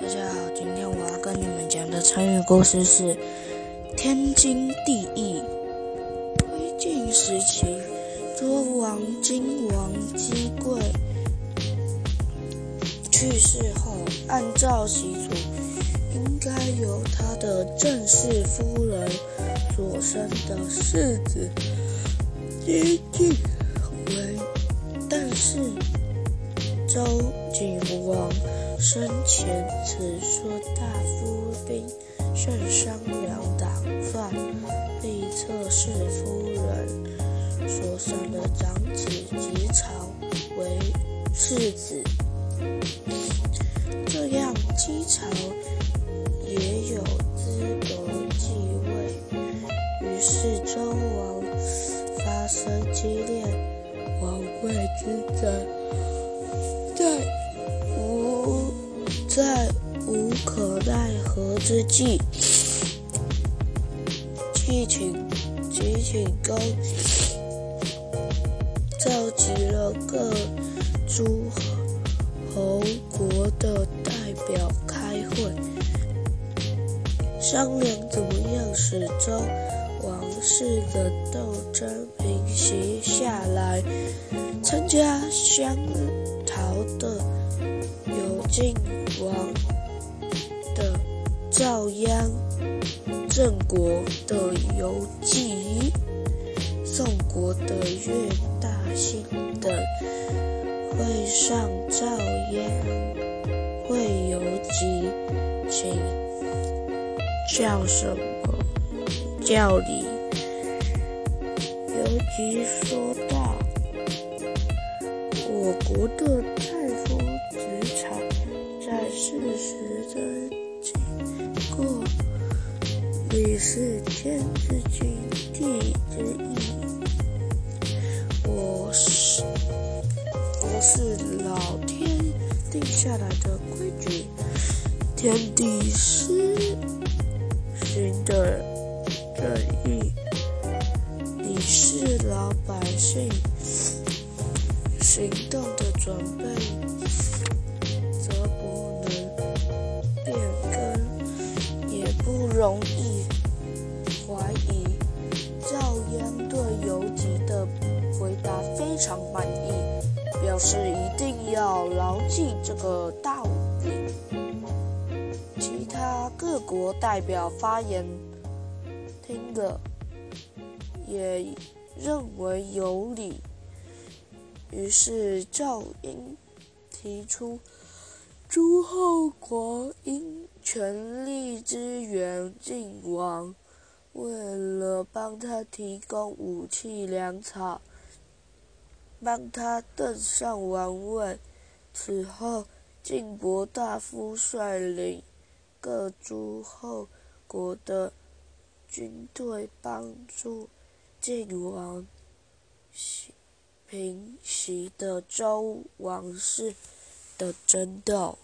大家好，今天我要跟你们讲的成语故事是“天经地义”。魏晋时期，周王金王姬贵去世后，按照习俗，应该由他的正室夫人所生的世子接继为，但是周景王。生前曾说：“大夫兵圣商两党犯，立侧室夫人所生的长子姬朝为世子，这样姬朝也有资格继位。于是周王发生激烈王位之争，在无。”在无可奈何之际，即请即请公召集了各诸侯国的代表开会，商量怎么样使周王室的斗争平息下来。参加相讨的有晋。王的赵鞅、郑国的游记、宋国的岳大兴等，会上赵鞅会游记，请叫什么？叫你游记说道：“我国的太夫子产。”在事实的经过，你是天之君，地之义。我是我是老天定下来的规矩，天地施行的正义。你是老百姓行动的准备则不能变更，也不。容易怀疑，赵鞅对游吉的回答非常满意，表示一定要牢记这个道理。其他各国代表发言听了，也认为有理，于是赵英提出。诸侯国应全力支援晋王，为了帮他提供武器粮草，帮他登上王位。此后，晋国大夫率领各诸侯国的军队，帮助晋王平息的周王室。的争斗。